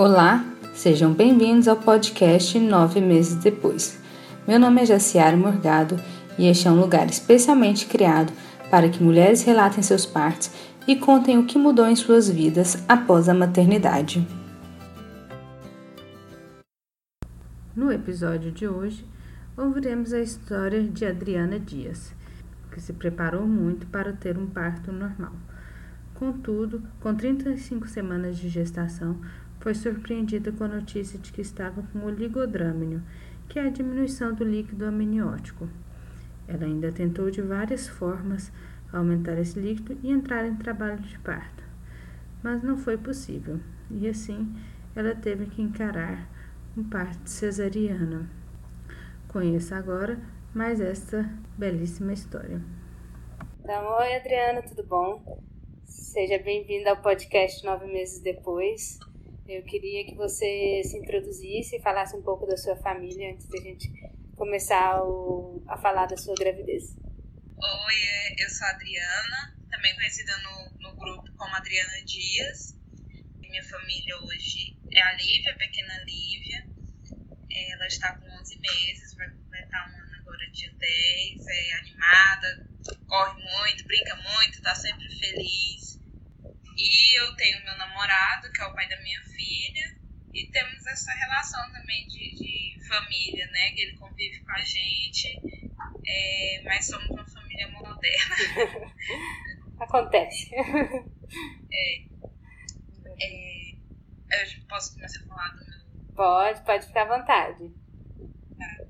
Olá, sejam bem-vindos ao podcast Nove Meses Depois. Meu nome é Jaciara Morgado e este é um lugar especialmente criado para que mulheres relatem seus partos e contem o que mudou em suas vidas após a maternidade. No episódio de hoje, ouviremos a história de Adriana Dias, que se preparou muito para ter um parto normal. Contudo, com 35 semanas de gestação, foi surpreendida com a notícia de que estava com oligodrâmino, que é a diminuição do líquido amniótico. Ela ainda tentou de várias formas aumentar esse líquido e entrar em trabalho de parto, mas não foi possível, e assim ela teve que encarar um parto cesariana. Conheça agora mais esta belíssima história. Então, oi Adriana, tudo bom? Seja bem-vinda ao podcast Nove Meses Depois. Eu queria que você se introduzisse e falasse um pouco da sua família antes da gente começar o, a falar da sua gravidez. Oi, é, eu sou a Adriana, também conhecida no, no grupo como Adriana Dias. Minha família hoje é a Lívia, a pequena Lívia. Ela está com 11 meses, vai completar um ano agora, dia 10. É animada, corre muito, brinca muito, está sempre feliz e eu tenho meu namorado, que é o pai da minha filha, e temos essa relação também de, de família, né? Que ele convive com a gente, é, mas somos uma família moderna. Acontece. É, é, eu posso começar a falar do meu. Pode, pode ficar à vontade. Tá.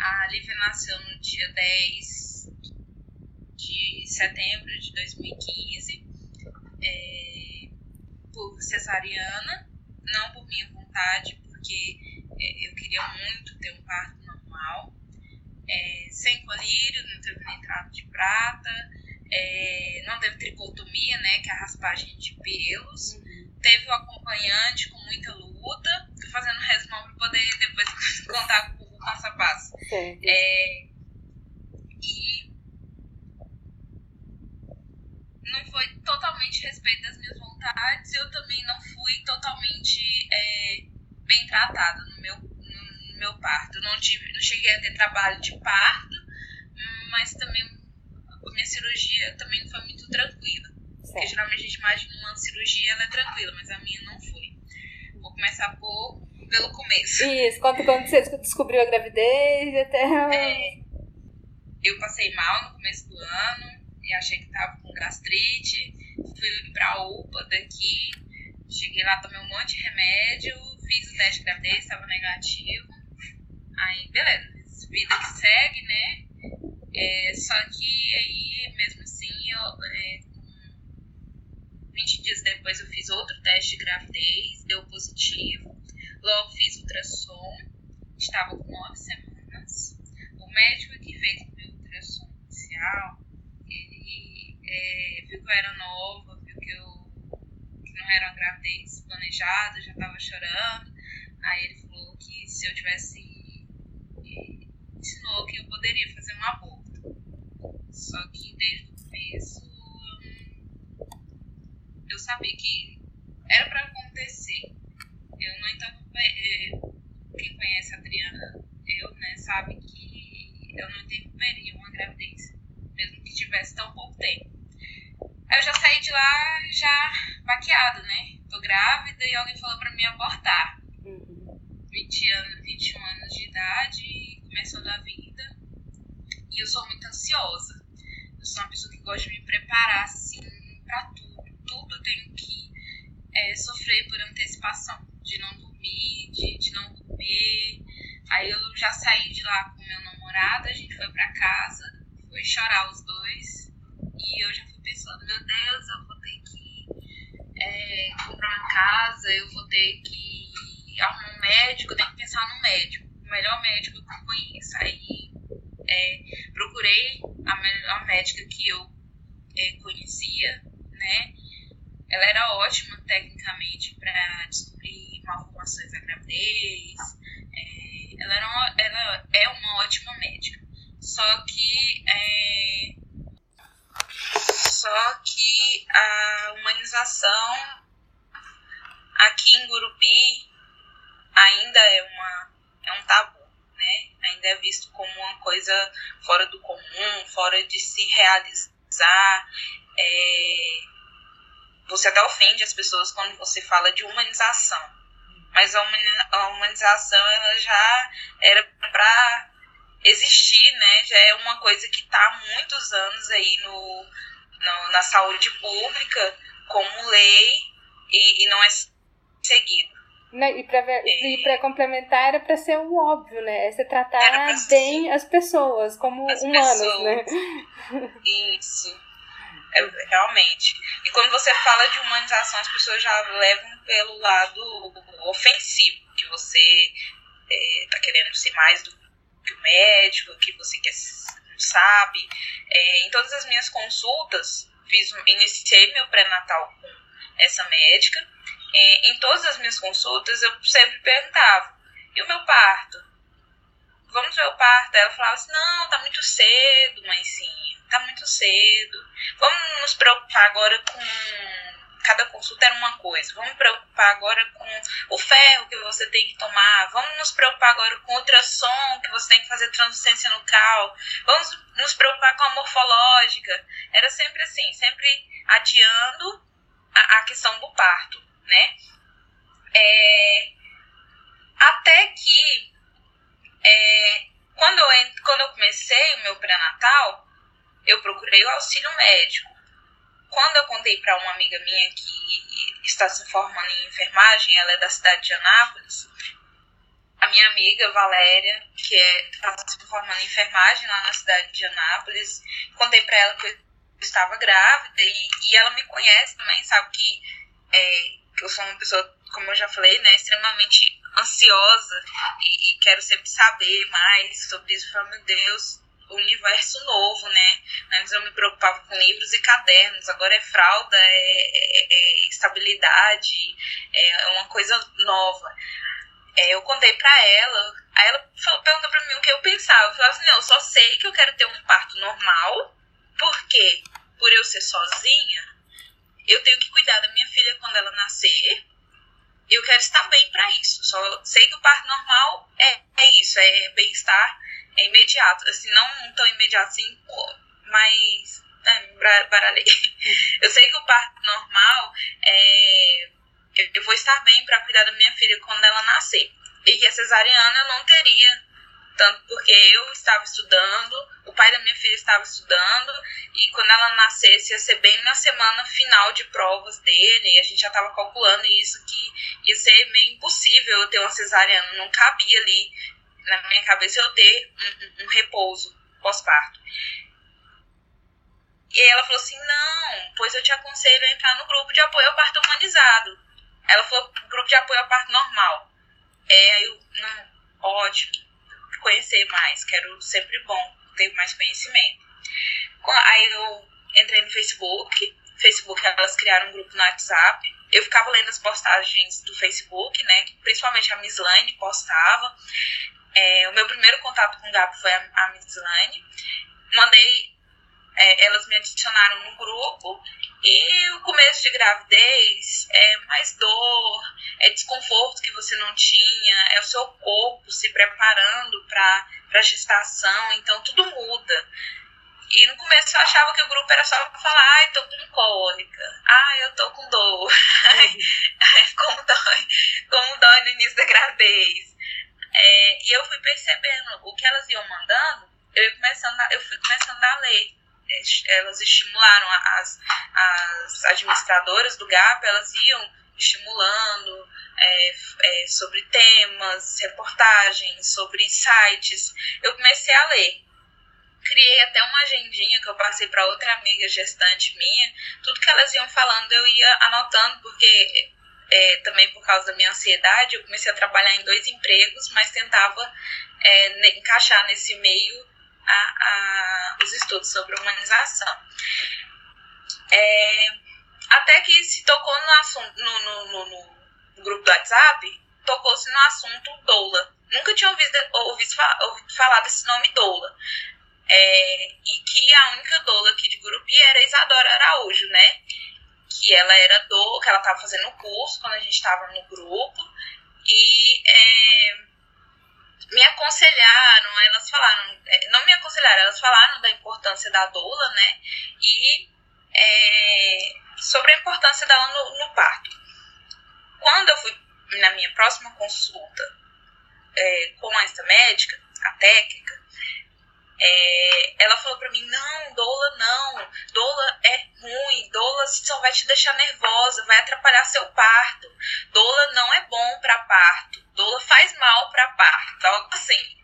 A Lívia nasceu no dia 10 de setembro de 2015 é, por cesariana, não por minha vontade, porque é, eu queria muito ter um parto normal, é, sem colírio, não teve nem trato de prata, é, não teve tricotomia, né, que é a raspagem de pelos, uhum. teve o acompanhante com muita luta, tô fazendo resumão para poder depois contar o passo a passo. É, e não foi totalmente respeito das minhas vontades, eu também não fui totalmente é, bem tratada no meu, no, no, meu parto. Não, tive, não cheguei a ter trabalho de parto, mas também a minha cirurgia também não foi muito tranquila. Certo. Porque geralmente a gente imagina uma cirurgia, ela é tranquila, mas a minha não foi. Vou começar por, pelo começo. Isso, conta quando você descobriu a gravidez até. É, eu passei mal no começo do ano, e achei que tava com gastrite. Fui pra UPA daqui, cheguei lá, tomei um monte de remédio, fiz o teste de gravidez, estava negativo. Aí, beleza, vida que segue, né? É, só que aí, mesmo assim, eu, é, 20 dias depois eu fiz outro teste de gravidez, deu positivo. Logo fiz ultrassom, estava com 9 semanas. O médico que fez o meu ultrassom inicial é, viu que eu era nova, viu que eu que não era uma gravidez planejada, já tava chorando. Aí ele falou que se eu tivesse. ensinou que eu poderia fazer um aborto. Só que desde o começo eu sabia que era para acontecer. Eu, no entanto, é, quem conhece a Adriana, eu, né, sabe que eu não interromperia uma gravidez, mesmo que tivesse tão pouco tempo. Aí eu já saí de lá já maquiada, né? Tô grávida e alguém falou pra mim abortar. Uhum. 20 anos, 21 anos de idade, começando a vida. E eu sou muito ansiosa. Eu sou uma pessoa que gosta de me preparar, assim, pra tudo. Tudo eu tenho que é, sofrer por antecipação. De não dormir, de, de não comer. Aí eu já saí de lá com meu namorado, a gente foi pra casa, foi chorar os dois. E eu já pensando, meu Deus, eu vou ter que é, comprar uma casa, eu vou ter que arrumar um médico, eu tenho que pensar no médico, o melhor médico que eu conheço. Aí é, procurei a melhor médica que eu é, conhecia, né? Ela era ótima tecnicamente para descobrir malformações da gravidez. É, ela, era uma, ela é uma ótima médica. Só que é, só que a humanização aqui em Gurupi ainda é, uma, é um tabu, né? Ainda é visto como uma coisa fora do comum, fora de se realizar. É... Você até ofende as pessoas quando você fala de humanização. Mas a humanização ela já era para existir, né? Já é uma coisa que está há muitos anos aí no, no na saúde pública como lei e, e não é seguido. Né? E para é. complementar era para ser o óbvio, né? É você tratar bem as pessoas como as humanos, pessoas. né? Isso. É, realmente. E quando você fala de humanização, as pessoas já levam pelo lado ofensivo, que você está é, querendo ser mais do que o médico, que você quer, sabe. É, em todas as minhas consultas, fiz, iniciei meu pré-natal com essa médica. É, em todas as minhas consultas, eu sempre perguntava: e o meu parto? Vamos ver o parto? Ela falava assim: não, tá muito cedo, mãezinha, tá muito cedo. Vamos nos preocupar agora com cada consulta era uma coisa. Vamos preocupar agora com o ferro que você tem que tomar. Vamos nos preocupar agora com o ultrassom que você tem que fazer translucência no cal. Vamos nos preocupar com a morfológica. Era sempre assim, sempre adiando a, a questão do parto, né? É, até que é, quando, eu, quando eu comecei o meu pré-natal, eu procurei o auxílio médico quando eu contei para uma amiga minha que está se formando em enfermagem, ela é da cidade de Anápolis, a minha amiga Valéria, que é, está se formando em enfermagem lá na cidade de Anápolis, contei para ela que eu estava grávida e, e, ela me conhece também, sabe que, é, eu sou uma pessoa, como eu já falei, né, extremamente ansiosa e, e quero sempre saber mais sobre isso. Falei, meu Deus, universo novo, né? Antes eu me preocupava com livros e cadernos, agora é fralda, é, é, é estabilidade, é uma coisa nova. É, eu contei pra ela, aí ela falou, perguntou pra mim o que eu pensava. Eu falei assim, não, eu só sei que eu quero ter um parto normal, porque por eu ser sozinha, eu tenho que cuidar da minha filha quando ela nascer, eu quero estar bem para isso. Só sei que o parto normal é, é isso, é bem-estar é imediato. Assim, não tão imediato assim, mas. É, baralhei. Uhum. Eu sei que o parto normal é. Eu vou estar bem para cuidar da minha filha quando ela nascer. E que a cesariana eu não teria tanto porque eu estava estudando, o pai da minha filha estava estudando, e quando ela nascesse ia ser bem na semana final de provas dele, e a gente já estava calculando isso, que ia ser meio impossível eu ter uma cesariana, não cabia ali na minha cabeça eu ter um, um repouso pós-parto. E ela falou assim: não, pois eu te aconselho a entrar no grupo de apoio ao parto humanizado. Ela falou: grupo de apoio ao parto normal. É, aí eu, não, ótimo, conhecer mais, quero sempre bom ter mais conhecimento. Aí eu entrei no Facebook, Facebook elas criaram um grupo no WhatsApp. Eu ficava lendo as postagens do Facebook, né? Principalmente a Miss Lane postava. É, o meu primeiro contato com o Gabi foi a, a Mislane. Mandei, é, elas me adicionaram no grupo. E o começo de gravidez é mais dor, é desconforto que você não tinha, é o seu corpo se preparando para a gestação, então tudo muda. E no começo eu achava que o grupo era só pra falar, ai, tô com cólica, ai, eu tô com dor, como dói, como dói no início da gravidez. É, e eu fui percebendo o que elas iam mandando, eu, começando a, eu fui começando a ler. Elas estimularam as, as administradoras do GAP, elas iam estimulando é, é, sobre temas, reportagens, sobre sites. Eu comecei a ler. Criei até uma agendinha que eu passei para outra amiga gestante minha. Tudo que elas iam falando eu ia anotando, porque é, também por causa da minha ansiedade, eu comecei a trabalhar em dois empregos, mas tentava é, encaixar nesse meio a, a, os estudos sobre humanização. É, até que se tocou no assunto, no, no, no, no grupo do WhatsApp, tocou-se no assunto doula. Nunca tinha ouvido, ouvido, ouvido falar desse nome doula. É, e que a única doula aqui de Gurupi era Isadora Araújo, né? que ela era do, que ela estava fazendo o curso quando a gente estava no grupo e é, me aconselharam, elas falaram, é, não me aconselharam, elas falaram da importância da doula, né? E é, sobre a importância dela no, no, parto. Quando eu fui na minha próxima consulta é, com essa médica, a técnica, é, ela falou pra mim, não, doula não, doula é ruim, doula só vai te deixar nervosa, vai atrapalhar seu parto, doula não é bom para parto, doula faz mal para parto, algo assim,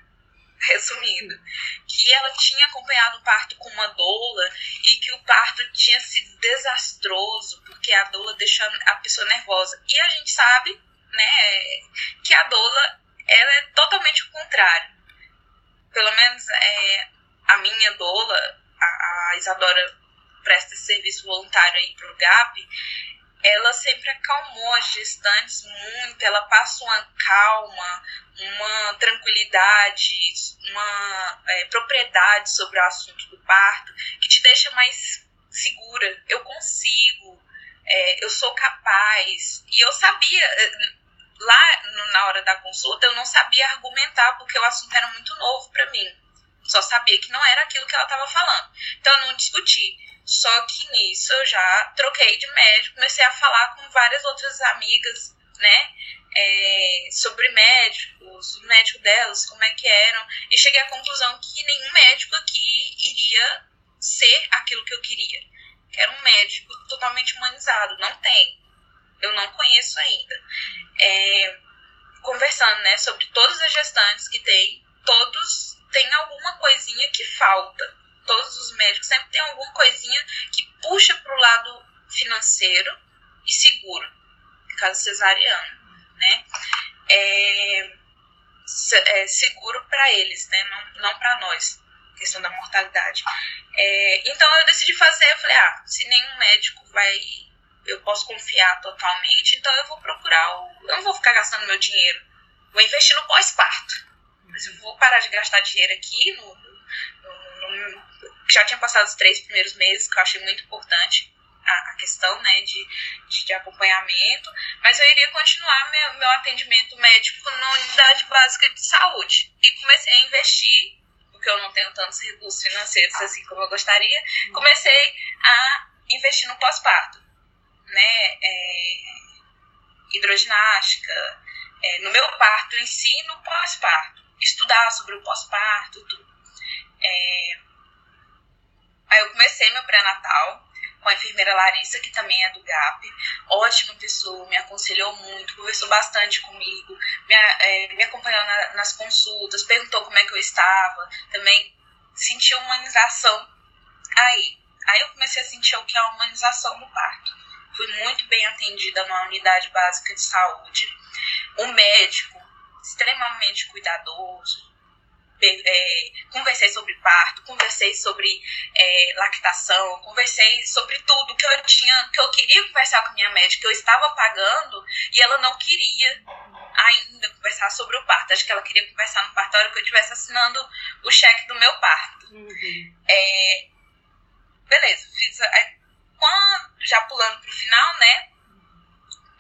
resumindo, que ela tinha acompanhado o parto com uma doula e que o parto tinha sido desastroso porque a doula deixou a pessoa nervosa. E a gente sabe, né, que a doula ela é totalmente o contrário pelo menos é, a minha doula, a, a Isadora presta serviço voluntário aí pro GAP, ela sempre acalmou as gestantes muito, ela passa uma calma, uma tranquilidade, uma é, propriedade sobre o assunto do parto, que te deixa mais segura. Eu consigo, é, eu sou capaz. E eu sabia, lá na hora da consulta, eu não sabia argumentar porque o assunto era muito novo para mim. Só sabia que não era aquilo que ela estava falando. Então eu não discuti. Só que nisso eu já troquei de médico, comecei a falar com várias outras amigas, né? É, sobre médicos, o médico delas, como é que eram, e cheguei à conclusão que nenhum médico aqui iria ser aquilo que eu queria. Que era um médico totalmente humanizado. Não tem. Eu não conheço ainda é, conversando né, sobre todas as gestantes que tem, todos têm alguma coisinha que falta. Todos os médicos sempre têm alguma coisinha que puxa para o lado financeiro e seguro, caso cesariano, né? É, é seguro para eles, né? Não, não para nós, questão da mortalidade. É, então eu decidi fazer, eu falei, ah, se nenhum médico vai eu posso confiar totalmente, então eu vou procurar o. Eu não vou ficar gastando meu dinheiro. Vou investir no pós-parto. Mas eu vou parar de gastar dinheiro aqui no, no, no, já tinha passado os três primeiros meses, que eu achei muito importante a, a questão né, de, de, de, acompanhamento, mas eu iria continuar meu, meu atendimento médico na unidade básica de saúde. E comecei a investir, porque eu não tenho tantos recursos financeiros assim como eu gostaria, comecei a investir no pós-parto né, é, hidroginástica, é, no meu parto em si no pós-parto. Estudar sobre o pós-parto, tudo. É, aí eu comecei meu pré-natal com a enfermeira Larissa, que também é do GAP. Ótima pessoa, me aconselhou muito, conversou bastante comigo, me, é, me acompanhou na, nas consultas, perguntou como é que eu estava, também senti humanização aí. Aí eu comecei a sentir o que é a humanização no parto fui muito bem atendida na unidade básica de saúde. O médico, extremamente cuidadoso. É, conversei sobre parto, conversei sobre é, lactação, conversei sobre tudo que eu tinha, que eu queria conversar com a minha médica, que eu estava pagando e ela não queria ainda conversar sobre o parto. Acho que ela queria conversar no parto a hora que eu estivesse assinando o cheque do meu parto. Uhum. É, beleza, fiz. Já pulando pro final, né?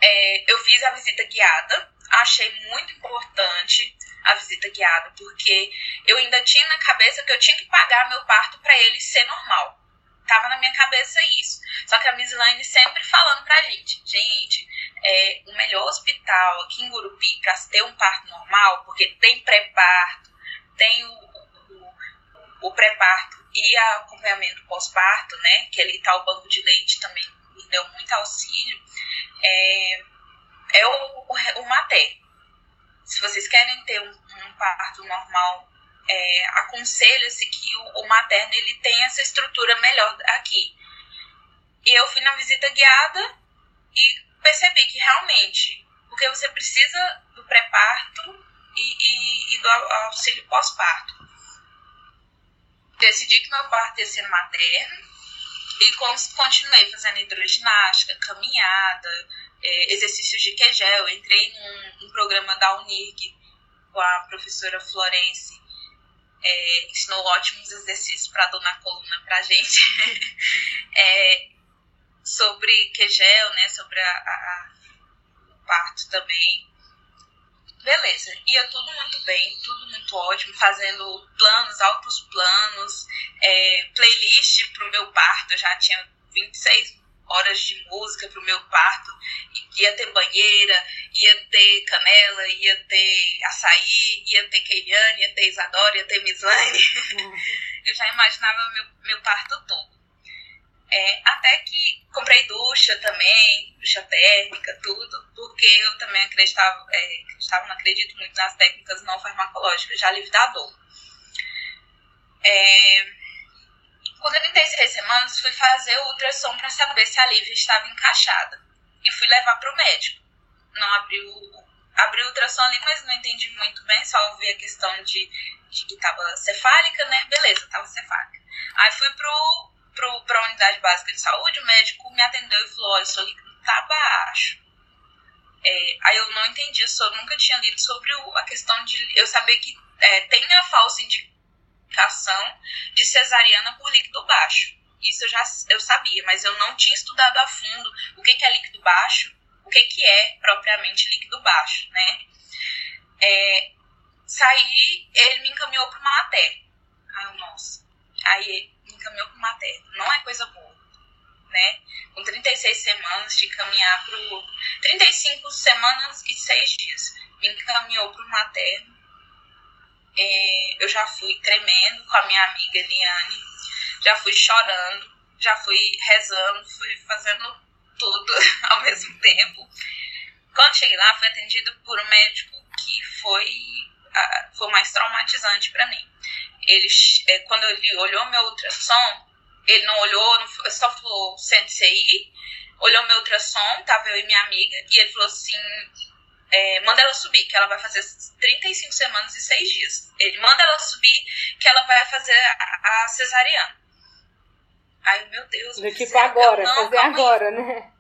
É, eu fiz a visita guiada, achei muito importante a visita guiada, porque eu ainda tinha na cabeça que eu tinha que pagar meu parto para ele ser normal. Tava na minha cabeça isso. Só que a Miss Lane sempre falando pra gente, gente, é, o melhor hospital aqui em Gurupi para ter um parto normal, porque tem pré-parto, tem o, o, o pré-parto e acompanhamento pós-parto, né? Que ali tá o banco de leite também me deu muito auxílio. É, é o, o, o. Se vocês querem ter um, um parto normal, é, aconselha-se que o, o materno ele tem essa estrutura melhor aqui. E eu fui na visita guiada e percebi que realmente, porque você precisa do pré-parto e, e, e do auxílio pós-parto decidi que meu parto ia ser materno e continuei fazendo hidroginástica, caminhada, é, exercícios de quegel. Entrei num, num, programa da Unirg com a professora Florence, é, ensinou ótimos exercícios para dor na coluna para gente. é, sobre Kegel, né? Sobre a, a, o parto também. Beleza, ia tudo muito bem, tudo muito ótimo, fazendo planos, altos planos, é, playlist pro meu parto, eu já tinha 26 horas de música pro meu parto, ia ter banheira, ia ter canela, ia ter açaí, ia ter Keiliane, ia ter Isadora, ia ter Mislane. Eu já imaginava meu, meu parto todo. É, até que comprei ducha também, ducha térmica, tudo, porque eu também acreditava, é, acreditava não acredito muito nas técnicas não farmacológicas de alívio da dor. É, com 36 semanas, fui fazer o ultrassom para saber se a Lívia estava encaixada. E fui levar para o médico. Não abriu, abriu o ultrassom ali, mas não entendi muito bem, só ouvi a questão de, de que estava cefálica, né? Beleza, estava cefálica. Aí fui pro, para a unidade básica de saúde, o médico me atendeu e falou: olha, seu líquido tá baixo. É, aí eu não entendi, eu nunca tinha lido sobre o, a questão de. Eu saber que é, tem a falsa indicação de cesariana por líquido baixo. Isso eu já eu sabia, mas eu não tinha estudado a fundo o que, que é líquido baixo, o que, que é propriamente líquido baixo, né? É, saí, ele me encaminhou para uma matéria. Ai, nossa. Aí para materno. Não é coisa boa, né? Com 36 semanas de caminhar para 35 semanas e 6 dias. Me encaminhou para o materno. É, eu já fui tremendo com a minha amiga Eliane. Já fui chorando, já fui rezando, fui fazendo tudo ao mesmo tempo. Quando cheguei lá, fui atendido por um médico que foi, foi mais traumatizante para mim ele, é, quando ele olhou meu ultrassom, ele não olhou, não, só falou, sente-se aí, olhou meu ultrassom, tava eu e minha amiga, e ele falou assim, é, manda ela subir, que ela vai fazer 35 semanas e 6 dias. Ele manda ela subir, que ela vai fazer a, a cesariana. Aí, meu Deus. Do tipo agora, não, fazer agora, aí. né?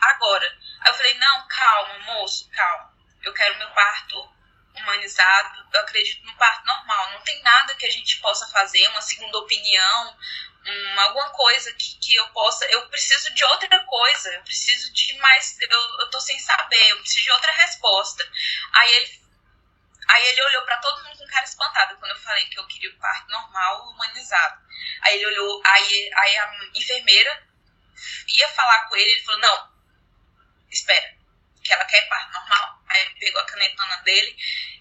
Agora. Aí eu falei, não, calma, moço, calma. Eu quero meu parto humanizado, eu acredito no parto normal. Não tem nada que a gente possa fazer, uma segunda opinião, um, alguma coisa que, que eu possa. Eu preciso de outra coisa, eu preciso de mais. Eu, eu tô sem saber, eu preciso de outra resposta. Aí ele. Aí ele olhou para todo mundo com cara espantada quando eu falei que eu queria o parto normal, humanizado. Aí ele olhou, aí, aí a enfermeira ia falar com ele, ele falou: Não, espera, que ela quer parto normal. Aí pegou a canetona dele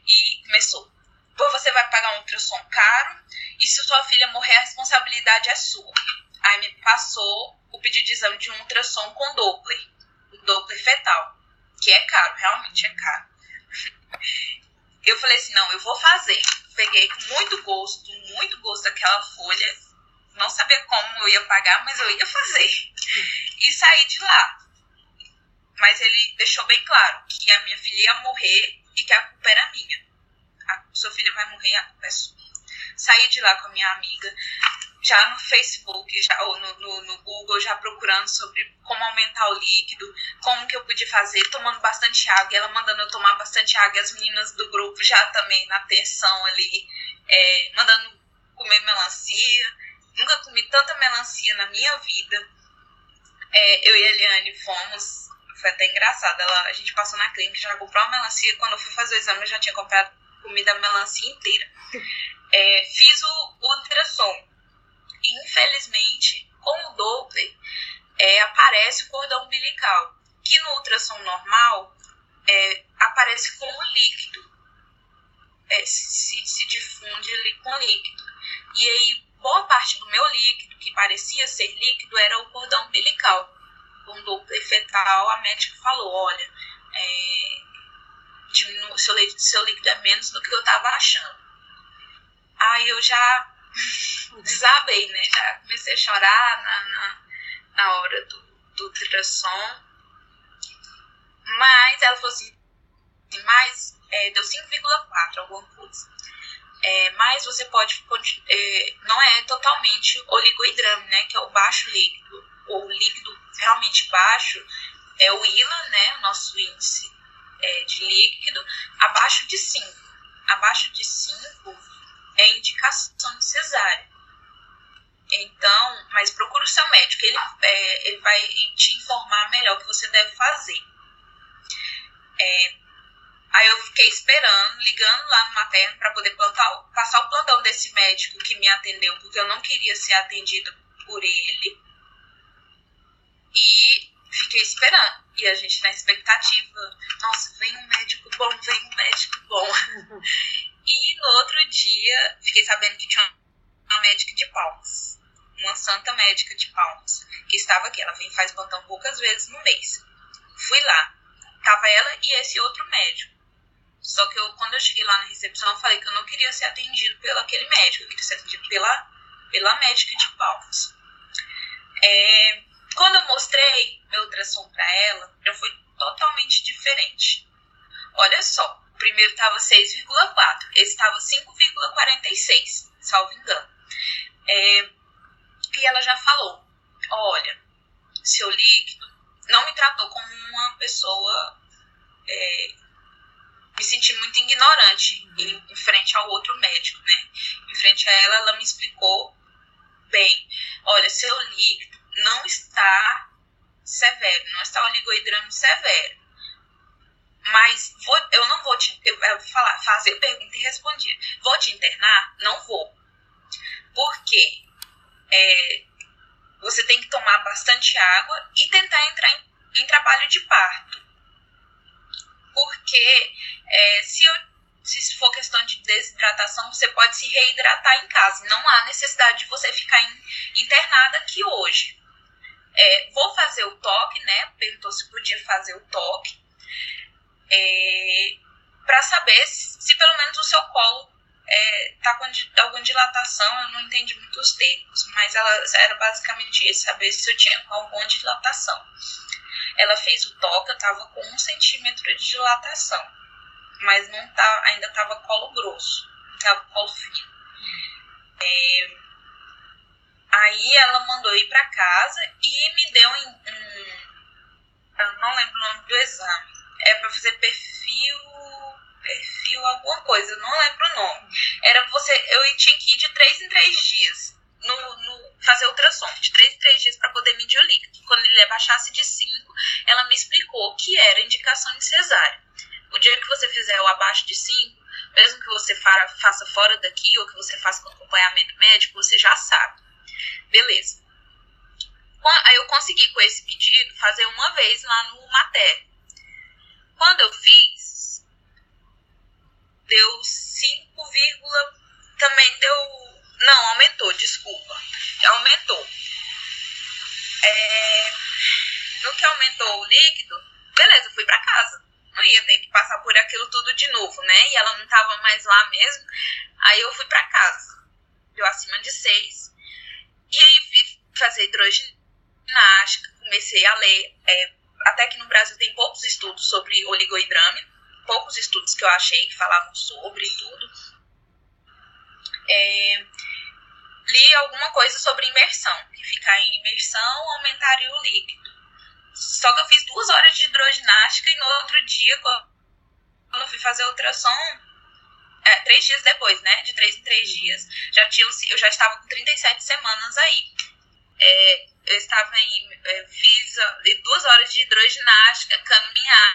e começou. Pô, você vai pagar um ultrassom caro e se sua filha morrer, a responsabilidade é sua. Aí me passou o pedido de exame de um ultrassom com Doppler, o Doppler fetal, que é caro, realmente é caro. Eu falei assim, não, eu vou fazer. Peguei com muito gosto, muito gosto daquela folha. Não sabia como eu ia pagar, mas eu ia fazer. E saí de lá. Mas ele deixou bem claro que a minha filha ia morrer e que a culpa era minha. A sua filha vai morrer, a culpa é sua. Saí de lá com a minha amiga, já no Facebook, já, ou no, no, no, Google, já procurando sobre como aumentar o líquido, como que eu podia fazer, tomando bastante água, ela mandando eu tomar bastante água, as meninas do grupo já também na atenção ali, é, mandando comer melancia. Nunca comi tanta melancia na minha vida. É, eu e a Eliane fomos foi até engraçado. Ela, a gente passou na clínica, já comprou uma melancia. Quando eu fui fazer o exame, eu já tinha comprado comida melancia inteira. É, fiz o, ultrassom. Infelizmente, com o Doppler, é, aparece o cordão umbilical, que no ultrassom normal é, aparece como líquido. É, se, se difunde ali com líquido. E aí, boa parte do meu líquido, que parecia ser líquido, era o cordão umbilical com Doppler fetal, a médica falou, olha, é, seu, seu líquido é menos do que eu estava achando. Aí eu já desabei, né? Já comecei a chorar na, na, na hora do, do ultrassom. Mas ela falou assim, mas é, deu 5,4, alguma coisa. É, mas você pode, é, não é totalmente oligoidrame, né? Que é o baixo líquido, ou líquido realmente baixo é o ILA, né, o nosso índice é, de líquido, abaixo de 5. Abaixo de 5 é indicação de cesárea. Então, mas procura o seu médico, ele, é, ele vai te informar melhor o que você deve fazer. É, aí eu fiquei esperando, ligando lá no materno para poder plantar, passar o plantão desse médico que me atendeu, porque eu não queria ser atendida por ele. E fiquei esperando. E a gente na expectativa, nossa, vem um médico bom, vem um médico bom. e no outro dia, fiquei sabendo que tinha uma médica de palmas. Uma santa médica de palmas, que estava aqui. Ela vem faz plantão poucas vezes no mês. Fui lá. Tava ela e esse outro médico. Só que eu, quando eu cheguei lá na recepção, eu falei que eu não queria ser atendido pelo aquele médico, eu queria ser atendido pela, pela médica de palmas. É, quando eu mostrei meu ultrassom para ela, já foi totalmente diferente. Olha só, o primeiro estava 6,4, esse estava 5,46, salvo engano. É, e ela já falou: olha, seu líquido não me tratou como uma pessoa. É, me senti muito ignorante em, em, frente ao outro médico, né? Em frente a ela, ela me explicou bem: olha, seu líquido não está severo, não está oligoidrame severo. Mas vou, eu não vou te. Eu, eu falar, fazer pergunta e responder. Vou te internar? Não vou. Porque é, você tem que tomar bastante água e tentar entrar em, em trabalho de parto. Porque é, se, eu, se for questão de desidratação, você pode se reidratar em casa. Não há necessidade de você ficar in, internada aqui hoje. É, vou fazer o toque, né? Perguntou se podia fazer o toque. É, para saber se, se, pelo menos o seu colo é, tá com alguma dilatação, eu não entendi muito os termos, mas ela era basicamente isso, saber se eu tinha alguma dilatação. Ela fez o toque, eu tava com um centímetro de dilatação, mas não tá, ainda tava colo grosso, tava colo fino. É, Aí ela mandou ir para casa e me deu um, um, Eu não lembro o nome do exame. É para fazer perfil. Perfil alguma coisa, não lembro o nome. Era você. Eu tinha que ir de três em três dias. No, no, fazer ultrassom, de três em três dias para poder medir o líquido. Quando ele abaixasse de 5, ela me explicou que era indicação em cesárea. O dia que você fizer o abaixo de 5, mesmo que você faça fora daqui ou que você faça com acompanhamento médico, você já sabe. Beleza. Aí eu consegui com esse pedido fazer uma vez lá no Mater. Quando eu fiz, deu 5, também deu. Não, aumentou, desculpa. Aumentou. É, no que aumentou o líquido, beleza, fui para casa. Não ia ter que passar por aquilo tudo de novo, né? E ela não tava mais lá mesmo. Aí eu fui para casa. Deu acima de 6. E aí fiz fazer hidroginástica, comecei a ler. É, até que no Brasil tem poucos estudos sobre oligoidrame, poucos estudos que eu achei que falavam sobre tudo. É, li alguma coisa sobre imersão, que ficar em imersão aumentaria o líquido. Só que eu fiz duas horas de hidroginástica e no outro dia, quando eu fui fazer ultrassom, é, três dias depois, né? De três em três uhum. dias. Já tinha, eu já estava com 37 semanas aí. É, eu estava em. É, fiz duas horas de hidroginástica, caminhada.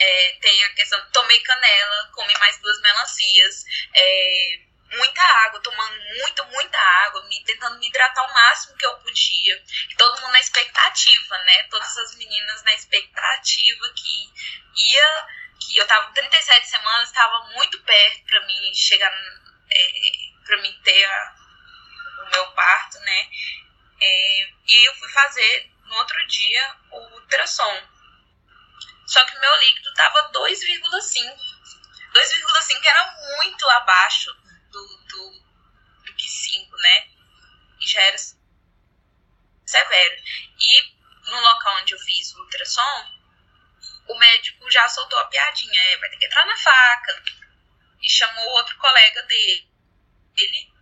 É, tem a questão. Tomei canela, comi mais duas melancias. É, muita água, tomando muita, muita água, me, tentando me hidratar o máximo que eu podia. E todo mundo na expectativa, né? Todas as meninas na expectativa que ia que eu tava 37 semanas, estava muito perto para mim chegar, é, para mim ter a, o meu parto, né? É, e eu fui fazer no outro dia o ultrassom. Só que meu líquido tava 2,5. 2,5 era muito abaixo do, do, do que 5, né? E já era severo. E no local onde eu fiz o ultrassom, o médico já soltou a piadinha, é, vai ter que entrar na faca. E chamou outro colega dele. Ele.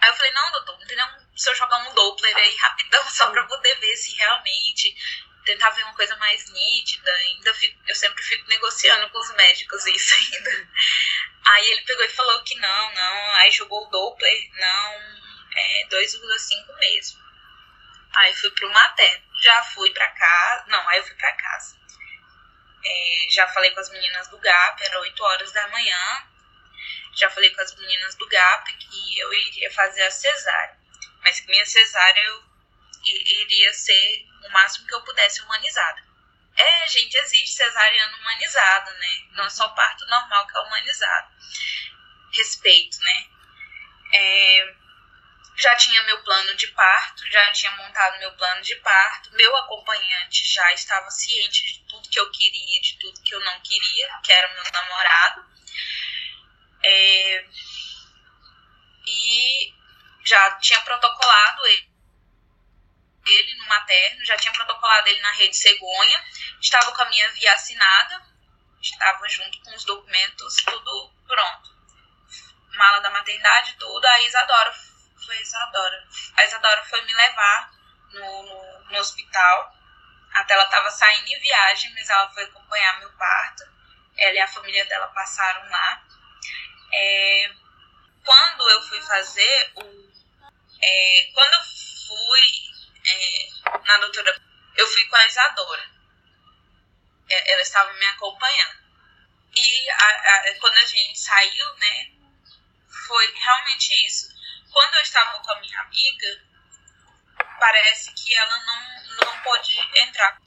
Aí eu falei, não, doutor, não, se eu jogar um Doppler aí rapidão, só pra poder ver se realmente tentar ver uma coisa mais nítida. Ainda fico, eu sempre fico negociando com os médicos isso ainda. Aí ele pegou e falou que não, não. Aí jogou o Doppler, não, é 2,5 mesmo. Aí fui pro materno. Já fui pra casa. Não, aí eu fui pra casa. É, já falei com as meninas do GAP, era 8 horas da manhã. Já falei com as meninas do GAP que eu iria fazer a cesárea. Mas que minha cesárea eu iria ser o máximo que eu pudesse humanizada. É, gente, existe cesariano humanizado, né? Não é só parto normal que é humanizado. Respeito, né? É, já tinha meu plano de parto, já tinha montado meu plano de parto. Meu acompanhante já estava ciente de tudo que eu queria, de tudo que eu não queria, que era meu namorado. É, e já tinha protocolado ele, ele no materno, já tinha protocolado ele na rede cegonha, estava com a minha via assinada, estava junto com os documentos, tudo pronto. Mala da maternidade, tudo. A Isadora foi a Isadora. A Isadora foi me levar no, no, no hospital. Até ela estava saindo em viagem, mas ela foi acompanhar meu parto. Ela e a família dela passaram lá. É, quando eu fui fazer o. É, quando eu fui é, na doutora, eu fui com a Isadora. É, ela estava me acompanhando. E a, a, quando a gente saiu, né, foi realmente isso quando eu estava com a minha amiga, parece que ela não, não pôde entrar.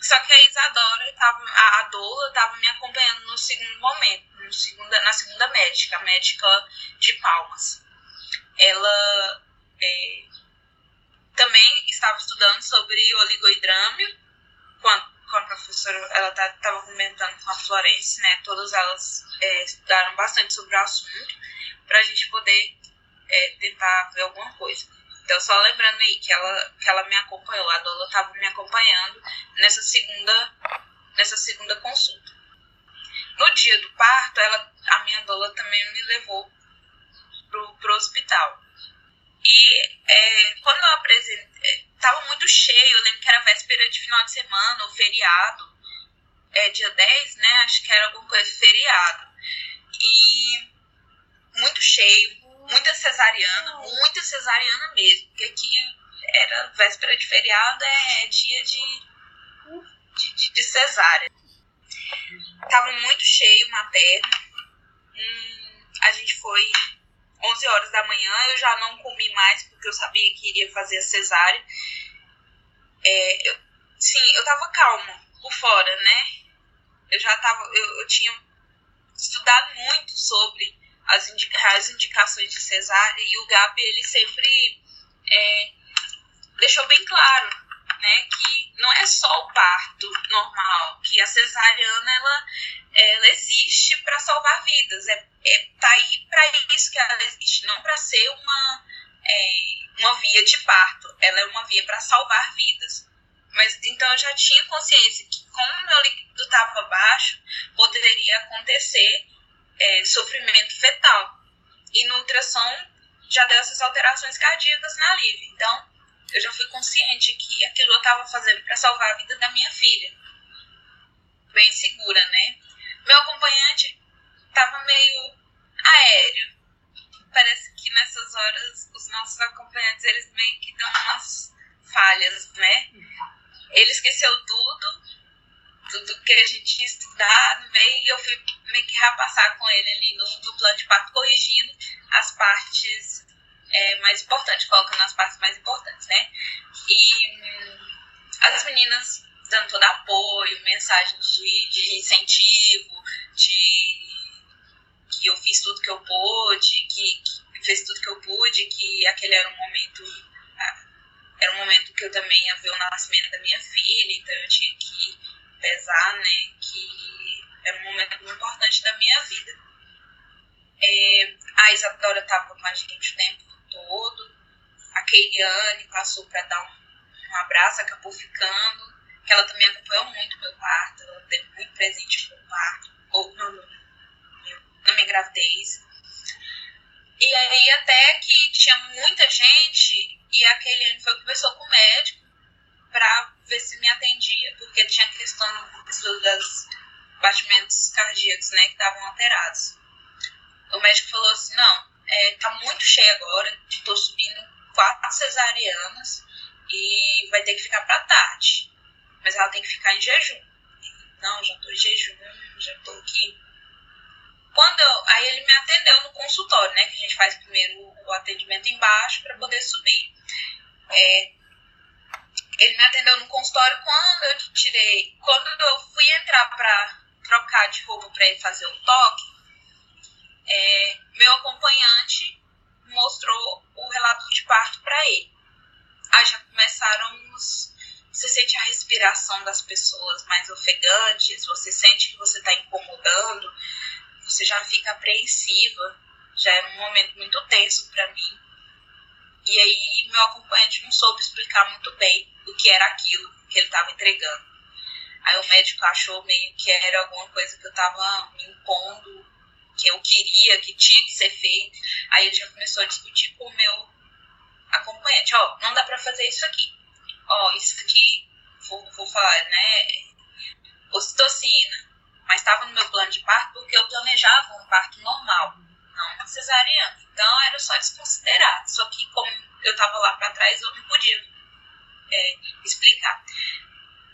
Só que a Isadora, tava, a Dola, estava me acompanhando no segundo momento, no segunda, na segunda médica, a médica de Palmas. Ela é, também estava estudando sobre oligoidrâmio, quando com a professora, ela estava tá, comentando com a Florence, né? Todas elas é, estudaram bastante sobre o assunto, para a gente poder é, tentar ver alguma coisa. Então, só lembrando aí que ela, que ela me acompanhou, a Dola estava me acompanhando nessa segunda, nessa segunda consulta. No dia do parto, ela, a minha Dola também me levou pro, pro hospital. E é, quando eu apresentei, estava é, muito cheio, eu lembro que era véspera de final de semana, ou feriado, é, dia 10, né? Acho que era alguma coisa feriado. E muito cheio, muita cesariana, muita cesariana mesmo, porque aqui era véspera de feriado, é dia de, de, de, de cesárea. Tava muito cheio materno. Hum, a gente foi 11 horas da manhã, eu já não comi mais, porque eu sabia que iria fazer a cesárea. É, eu, sim, eu tava calma por fora, né? Eu já tava, eu, eu tinha estudado muito sobre as, indica as indicações de cesárea e o GAP ele sempre é, deixou bem claro né, que não é só o parto normal, que a cesariana ela, ela existe para salvar vidas, é, é tá aí para isso que ela existe, não para ser uma é, uma via de parto, ela é uma via para salvar vidas. Mas então eu já tinha consciência que como meu líquido estava baixo, poderia acontecer é, sofrimento fetal. E no ultrassom já deu essas alterações cardíacas na Liv. Então, eu já fui consciente que aquilo eu estava fazendo para salvar a vida da minha filha. Bem segura, né? Meu acompanhante estava meio aéreo. Parece que nessas horas os nossos acompanhantes eles meio que dão umas falhas, né? Ele esqueceu tudo, tudo que a gente tinha estudado, meio, e eu fui meio que repassar com ele ali no, no plano de parto, corrigindo as partes é, mais importantes, colocando as partes mais importantes, né? E hum, as meninas dando todo apoio, mensagens de, de incentivo, de que eu fiz tudo que eu pude, que, que fez tudo que eu pude, que aquele era um momento ah, era um momento que eu também ia ver o nascimento da minha filha, então eu tinha que pesar, né, que era um momento muito importante da minha vida. É, a Isadora estava com a gente o tempo todo, a Keiriane passou para dar um, um, abraço, acabou ficando, que ela também acompanhou muito meu parto, ela teve muito presente no parto, ou na minha gravidez. E aí até que tinha muita gente, e a Keiriane foi conversou com o médico, para ver se me atendia, porque tinha questão dos batimentos cardíacos, né, que estavam alterados. O médico falou assim, não, é, tá muito cheia agora, tô subindo quatro cesarianas e vai ter que ficar pra tarde. Mas ela tem que ficar em jejum. Não, já tô em jejum, já tô aqui. Quando eu, aí ele me atendeu no consultório, né? Que a gente faz primeiro o atendimento embaixo para poder subir. É, ele me atendeu no consultório quando eu tirei. Quando eu fui entrar para trocar de roupa para ele fazer o toque, é, meu acompanhante mostrou o relato de parto para ele. Aí já começaram os. Você sente a respiração das pessoas mais ofegantes, você sente que você está incomodando, você já fica apreensiva. Já era um momento muito tenso para mim. E aí meu acompanhante não soube explicar muito bem que era aquilo que ele estava entregando. Aí o médico achou meio que era alguma coisa que eu estava me impondo, que eu queria, que tinha que ser feito. Aí ele já começou a discutir com o meu acompanhante, ó, oh, não dá para fazer isso aqui. Ó, oh, isso aqui, vou, vou falar, né, ocitocina. Mas estava no meu plano de parto porque eu planejava um parto normal não uma cesariana. Então era só desconsiderar. Só que como eu estava lá para trás, eu não podia é, explicar.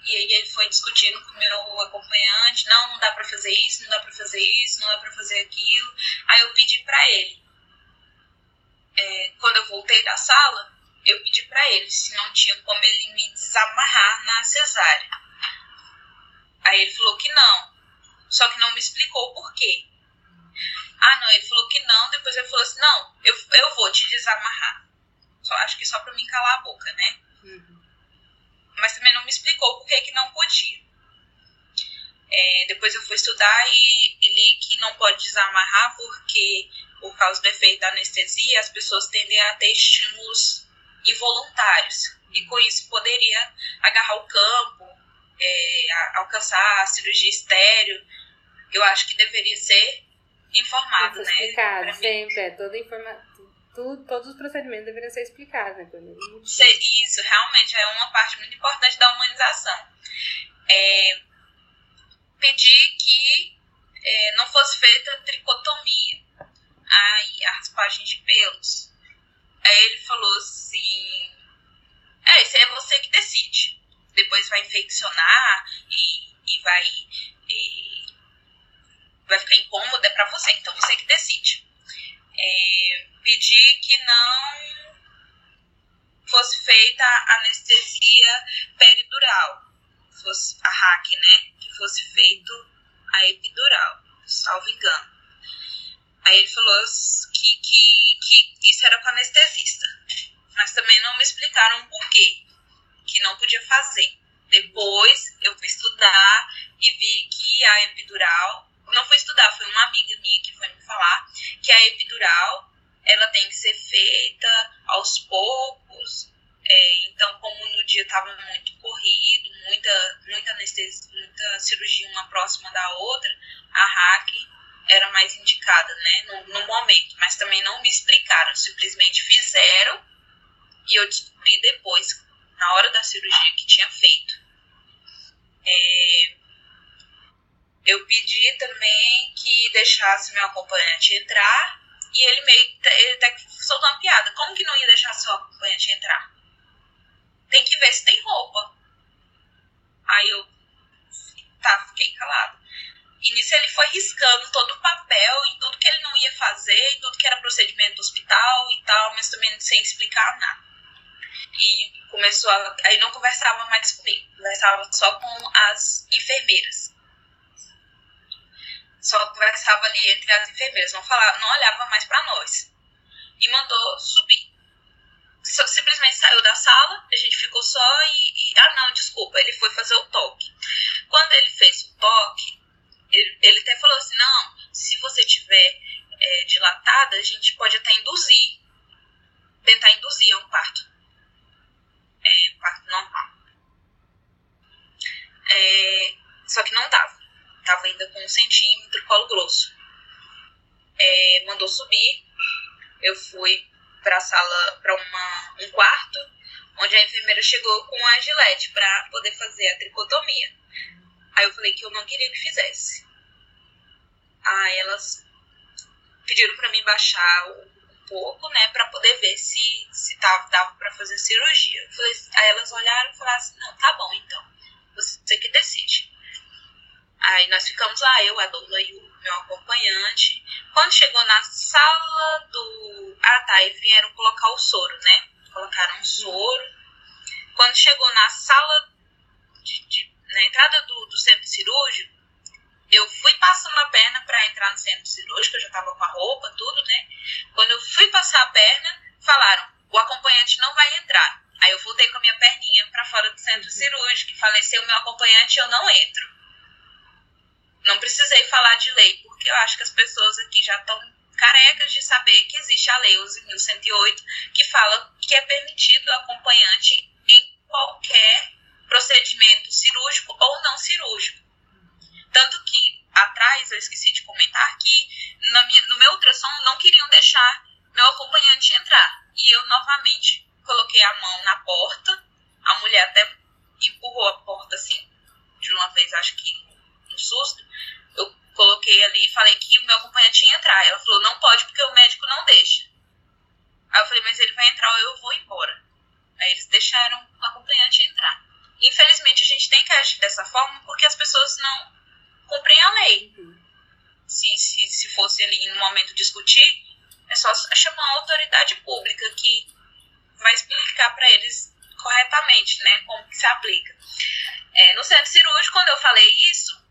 E aí ele foi discutindo com o meu acompanhante, não, não dá para fazer isso, não dá para fazer isso, não dá para fazer aquilo. Aí eu pedi para ele, é, quando eu voltei da sala, eu pedi para ele se não tinha como ele me desamarrar na cesárea. Aí ele falou que não, só que não me explicou o porquê. Ah, não, ele falou que não, depois ele falou assim, não, eu, eu vou te desamarrar. Só, acho que só pra mim calar a boca, né? Uhum. Mas também não me explicou por que, que não podia. É, depois eu fui estudar e, e, li que não pode desamarrar porque, por causa do efeito da anestesia, as pessoas tendem a ter estímulos involuntários. E com isso poderia agarrar o campo, é, a, alcançar a cirurgia estéreo. Eu acho que deveria ser informado, né? Explicado, sempre. É, toda informa... Tudo, todos os procedimentos deveriam ser explicados, né? Isso, realmente, é uma parte muito importante da humanização. É, pedir que é, não fosse feita tricotomia, aí, a raspagem de pelos. Aí ele falou assim: É, isso aí é você que decide. Depois vai infeccionar e, e vai. E, vai ficar incômodo é para você, então você que decide. É, pedir que não fosse feita anestesia peridural, fosse a hack, né? Que fosse feito a epidural, salvo engano. Aí ele falou que, que, que isso era com anestesista, mas também não me explicaram por quê, que não podia fazer. Depois eu fui estudar e vi que a epidural não foi estudar, foi uma amiga minha que foi me falar que a epidural ela tem que ser feita aos poucos. É, então, como no dia estava muito corrido, muita, muita anestesia, muita cirurgia uma próxima da outra, a hack era mais indicada, né, no, no momento. Mas também não me explicaram, simplesmente fizeram e eu descobri depois, na hora da cirurgia, que tinha feito. É, eu pedi também que deixasse meu acompanhante entrar e ele meio ele até soltou uma piada. Como que não ia deixar seu acompanhante entrar? Tem que ver se tem roupa. Aí eu tá, fiquei calado. E nisso ele foi riscando todo o papel e tudo que ele não ia fazer, e tudo que era procedimento do hospital e tal, mas também sem explicar nada. E começou a. Aí não conversava mais comigo, conversava só com as enfermeiras só conversava ali entre as enfermeiras, não falava, não olhava mais para nós. E mandou subir. Simplesmente saiu da sala, a gente ficou só e, e, Ah, não, desculpa, ele foi fazer o toque. Quando ele fez o toque, ele, ele até falou assim: não, se você tiver é, dilatada, a gente pode até induzir, tentar induzir a um parto. É, um parto normal. É, só que não dava estava ainda com um centímetro, colo grosso. É, mandou subir, eu fui para a sala, para um quarto, onde a enfermeira chegou com a gilete para poder fazer a tricotomia. Aí eu falei que eu não queria que fizesse. Aí elas pediram para mim baixar o pouco, né, para poder ver se, se tava, dava para fazer cirurgia. Falei, aí elas olharam e falaram assim: não, tá bom então, você que decide. Aí nós ficamos lá, eu, a Doula e o meu acompanhante. Quando chegou na sala do. Ah, tá, e vieram colocar o soro, né? Colocaram um soro. Quando chegou na sala, de, de, na entrada do, do centro cirúrgico, eu fui passando a perna para entrar no centro cirúrgico, eu já tava com a roupa, tudo, né? Quando eu fui passar a perna, falaram: o acompanhante não vai entrar. Aí eu voltei com a minha perninha para fora do centro cirúrgico e falei: se o meu acompanhante, eu não entro. Não precisei falar de lei, porque eu acho que as pessoas aqui já estão carecas de saber que existe a lei 11.108, que fala que é permitido acompanhante em qualquer procedimento cirúrgico ou não cirúrgico. Tanto que atrás eu esqueci de comentar que minha, no meu ultrassom não queriam deixar meu acompanhante entrar. E eu novamente coloquei a mão na porta. A mulher até empurrou a porta assim de uma vez, acho que um susto. Eu coloquei ali e falei que o meu acompanhante ia entrar. Ela falou: não pode porque o médico não deixa. Aí eu falei: mas ele vai entrar ou eu vou embora. Aí eles deixaram o acompanhante entrar. Infelizmente a gente tem que agir dessa forma porque as pessoas não cumprem a lei. Se, se, se fosse ali no momento discutir, é só chamar a autoridade pública que vai explicar para eles corretamente, né, como que se aplica. É, no centro cirúrgico, quando eu falei isso,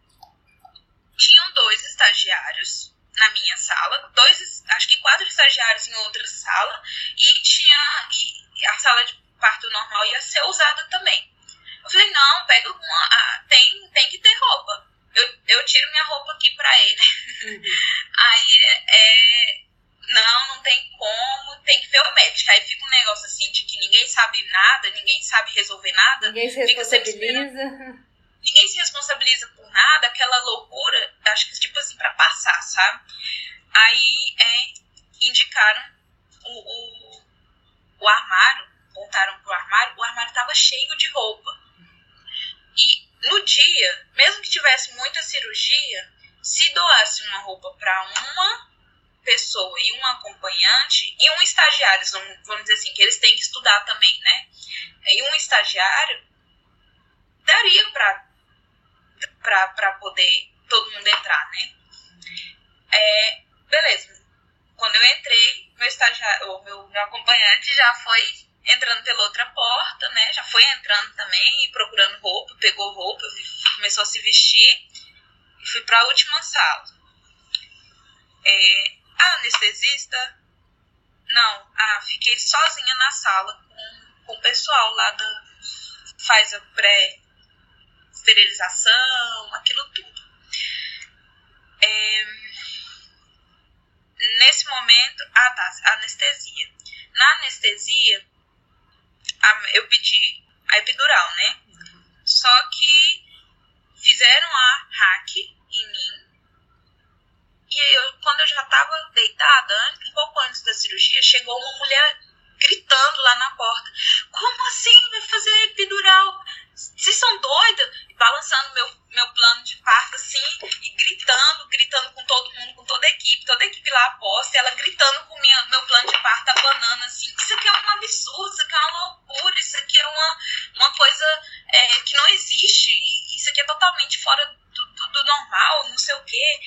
tinham dois estagiários na minha sala, dois, acho que quatro estagiários em outra sala, e tinha e a sala de parto normal ia ser usada também. Eu falei, não, pega uma, ah, tem, tem que ter roupa eu, eu tiro minha roupa aqui pra ele. Uhum. Aí é, não, não tem como, tem que ver o médico. Aí fica um negócio assim de que ninguém sabe nada, ninguém sabe resolver nada. Ninguém se responsabiliza. Ninguém se responsabiliza por nada, aquela loucura, acho que tipo assim, pra passar, sabe? Aí é, indicaram o, o, o armário, voltaram pro armário, o armário tava cheio de roupa. E no dia, mesmo que tivesse muita cirurgia, se doasse uma roupa para uma pessoa e um acompanhante e um estagiário, vamos dizer assim, que eles têm que estudar também, né? E um estagiário daria para poder todo mundo entrar, né? É, beleza. Quando eu entrei, meu estagiário, meu, meu acompanhante já foi entrando pela outra porta, né? Já foi entrando também e procurando roupa, pegou roupa, começou a se vestir e fui para a última sala. É, a anestesista, não, ah, fiquei sozinha na sala com, com o pessoal lá da faz a pré-esterilização, aquilo tudo. É, nesse momento, ah tá, anestesia. Na anestesia, eu pedi a epidural, né? Só que fizeram a hack em mim. E aí, eu, quando eu já estava deitada, um pouco antes da cirurgia, chegou uma mulher gritando lá na porta: Como assim vai fazer epidural? Vocês são doidos? Balançando meu, meu plano de parto assim, e gritando, gritando com todo mundo, com toda a equipe, toda a equipe lá aposta, ela gritando com minha, meu plano de parto, abanando assim: Isso aqui é um absurdo, isso aqui é uma loucura, isso aqui é uma, uma coisa é, que não existe, isso aqui é totalmente fora do, do, do normal, não sei o quê.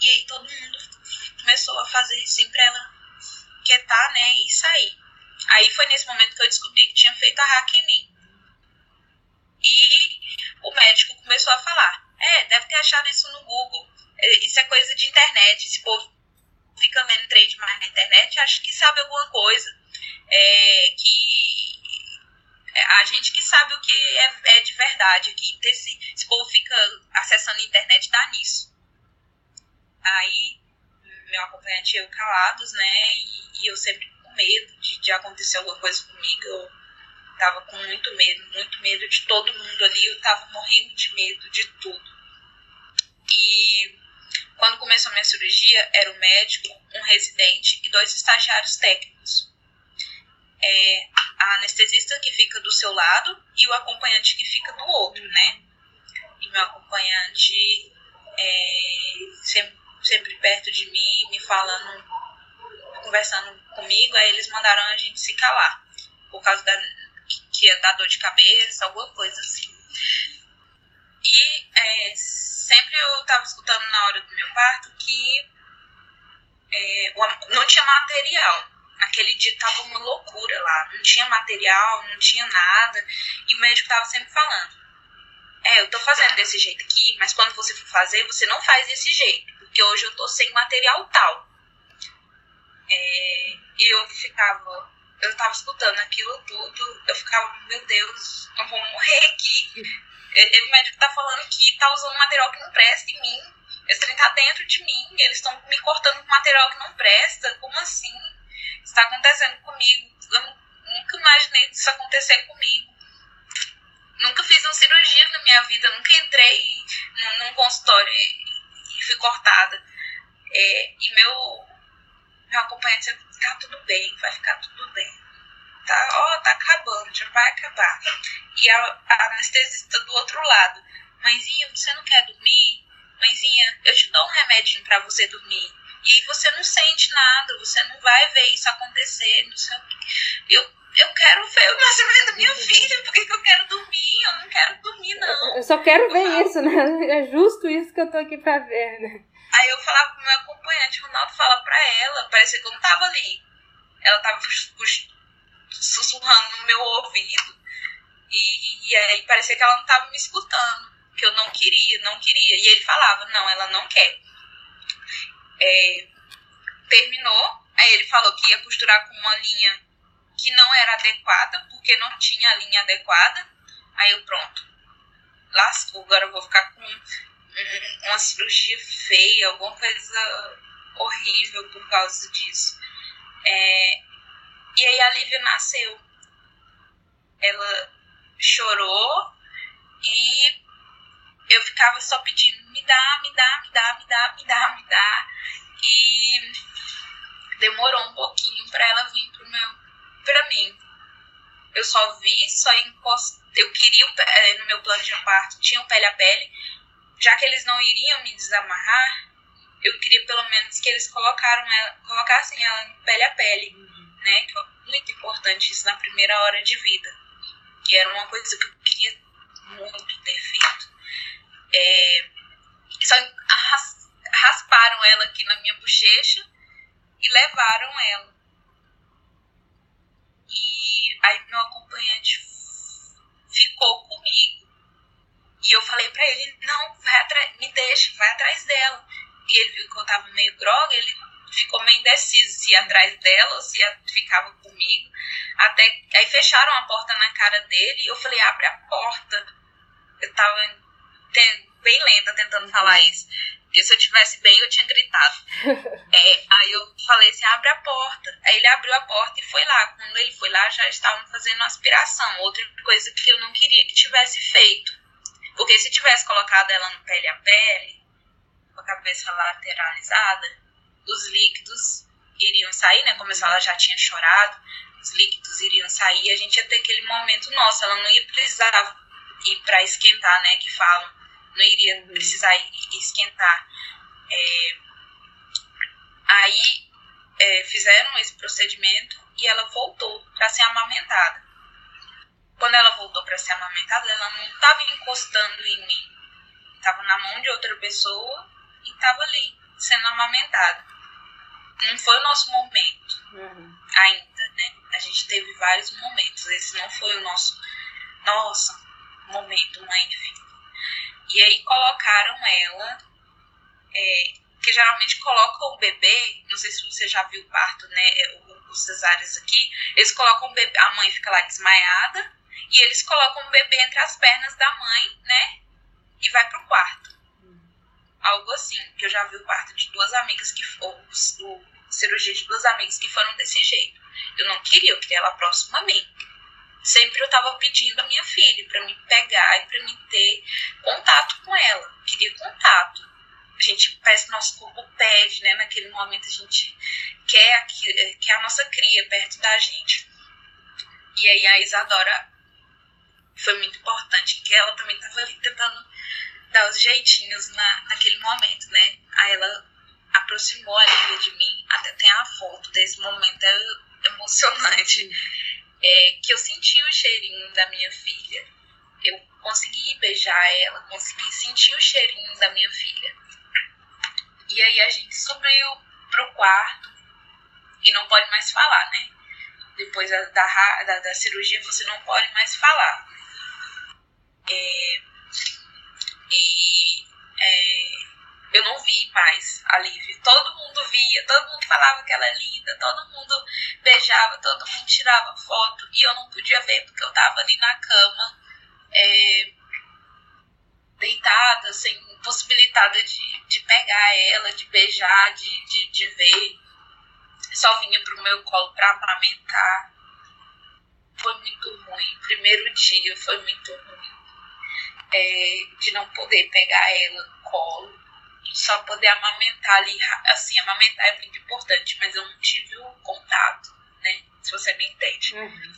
E aí todo mundo começou a fazer assim pra ela quietar, né, e sair. Aí foi nesse momento que eu descobri que tinha feito a hack em mim. E o médico começou a falar: é, deve ter achado isso no Google. É, isso é coisa de internet. Esse povo fica lendo trade mais na internet, acho que sabe alguma coisa. É, que a gente que sabe o que é, é de verdade aqui. Então, esse, esse povo fica acessando a internet dá nisso. Aí, meu acompanhante e eu calados, né? E, e eu sempre com medo de, de acontecer alguma coisa comigo. Eu tava com muito medo, muito medo de todo mundo ali. Eu tava morrendo de medo de tudo. E quando começou a minha cirurgia, era um médico, um residente e dois estagiários técnicos. É, a anestesista que fica do seu lado e o acompanhante que fica do outro, né? E meu acompanhante é, sempre, sempre perto de mim, me falando conversando comigo, aí eles mandaram a gente se calar. Por causa da, que ia dar dor de cabeça, alguma coisa assim. E é, sempre eu tava escutando na hora do meu parto que é, não tinha material. Aquele dia tava uma loucura lá. Não tinha material, não tinha nada. E o médico tava sempre falando: É, eu tô fazendo desse jeito aqui, mas quando você for fazer, você não faz desse jeito. Porque hoje eu tô sem material tal. É, e eu ficava. Eu tava escutando aquilo tudo. Eu ficava, meu Deus, eu vou morrer aqui. O médico tá falando que tá usando material que não presta em mim. Esse trem tá dentro de mim. Eles estão me cortando com material que não presta. Como assim? está acontecendo comigo. Eu nunca imaginei isso acontecer comigo. Nunca fiz uma cirurgia na minha vida, nunca entrei num, consultório e, fui cortada. É, e meu, meu acompanhante disse, tá tudo bem, vai ficar tudo bem. Tá, ó, tá acabando, já vai acabar. E a, a anestesista do outro lado, mãezinha, você não quer dormir? Mãezinha, eu te dou um remédio para você dormir. E aí você não sente nada, você não vai ver isso acontecer, não sei o que. Eu, eu quero ver o nascimento da minha filha, por que, que eu quero dormir? Eu não quero dormir, não. Eu só quero ver isso, né? É justo isso que eu tô aqui pra ver, né? Aí eu falava pro meu acompanhante, Ronaldo fala pra ela, parecia que eu não tava ali. Ela tava sussurrando no meu ouvido, e, e aí parecia que ela não tava me escutando, que eu não queria, não queria. E ele falava, não, ela não quer é, terminou, aí ele falou que ia costurar com uma linha que não era adequada, porque não tinha a linha adequada. Aí eu, pronto, lascou, agora eu vou ficar com uma cirurgia feia, alguma coisa horrível por causa disso. É, e aí a Lívia nasceu. Ela chorou e eu ficava só pedindo, me dá, me dá, me dá, me dá, me dá, me dá. E demorou um pouquinho para ela vir pro meu, pra mim. Eu só vi, só encostei. Eu queria, eh, no meu plano de parto, tinha o pele a pele. Já que eles não iriam me desamarrar, eu queria pelo menos que eles colocaram ela, colocassem ela pele a pele, né? Que é muito importante isso na primeira hora de vida. Que era uma coisa que eu queria muito ter feito é, só rasparam ela aqui na minha bochecha e levaram ela. E aí meu acompanhante ficou comigo. E eu falei para ele, não, vai atrás, me deixa, vai atrás dela. E ele viu que eu tava meio droga, ele ficou meio indeciso se ia atrás dela ou se ia, ficava comigo. Até aí fecharam a porta na cara dele e eu falei, abre a porta. Eu tava bem lenta tentando falar isso. Porque se eu tivesse bem, eu tinha gritado. é, aí eu falei assim, abre a porta. Aí ele abriu a porta e foi lá. Quando ele foi lá, já estavam fazendo aspiração. Outra coisa que eu não queria que tivesse feito. Porque se tivesse colocado ela no pele a pele, com a cabeça lateralizada, os líquidos iriam sair, né? Como ela já tinha chorado, os líquidos iriam sair a gente ia ter aquele momento nosso. Ela não ia precisar ir para esquentar, né? Que falam, não iria precisar esquentar. É, aí é, fizeram esse procedimento e ela voltou para ser amamentada. Quando ela voltou para ser amamentada, ela não estava encostando em mim, estava na mão de outra pessoa e estava ali sendo amamentada. Não foi o nosso momento uhum. ainda, né? A gente teve vários momentos. Esse não foi o nosso. Nossa, momento, mãe de filho. E aí colocaram ela, é, que geralmente colocam o bebê, não sei se você já viu o parto, né, é, os cesáreos aqui, eles colocam o bebê, a mãe fica lá desmaiada, e eles colocam o bebê entre as pernas da mãe, né, e vai pro quarto. Algo assim, que eu já vi o parto de duas amigas que ou, o cirurgia de duas amigas que foram desse jeito. Eu não queria, eu queria ela próxima a mim sempre eu estava pedindo a minha filha para me pegar e para me ter contato com ela. Eu queria contato. A gente parece que nosso corpo pede, né? Naquele momento a gente quer, aqui, quer a nossa cria perto da gente. E aí a Isadora foi muito importante, porque ela também estava ali tentando dar os jeitinhos na, naquele momento, né? Aí ela aproximou a Lívia de mim, até tem a foto desse momento é emocionante, é, que eu senti o cheirinho da minha filha. Eu consegui beijar ela, consegui sentir o cheirinho da minha filha. E aí a gente subiu pro quarto e não pode mais falar, né? Depois da, da, da cirurgia você não pode mais falar. É, e é, eu não vi mais a Lívia. Todo mundo via, todo mundo falava que ela é linda, todo mundo beijava, todo mundo tirava foto e eu não podia ver porque eu tava ali na cama, é, deitada, sem possibilitada de, de pegar ela, de beijar, de, de, de ver. Só vinha pro meu colo pra amamentar. Foi muito ruim. Primeiro dia foi muito ruim. É, de não poder pegar ela no colo só poder amamentar ali, assim, amamentar é muito importante, mas eu não tive o contato, né? Se você me entende. Uhum.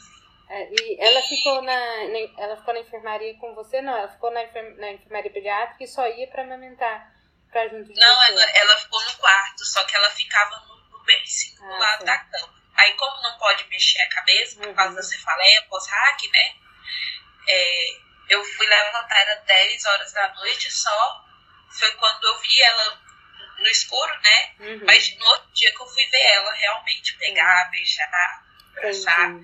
É, e ela e... ficou na, na, ela ficou na enfermaria com você? Não, ela ficou na, enfer, na enfermaria pediátrica e só ia para amamentar pra junto de Não, você. ela, ela ficou no quarto, só que ela ficava no, no bercinho ah, do lado sim. da cama. Aí como não pode mexer a cabeça por uhum. causa da cefaleia pós-hack, né? É, eu fui levantar, era 10 horas da noite só, foi quando eu vi ela no escuro, né? Uhum. Mas no outro dia que eu fui ver ela realmente pegar, beijar, abraçar.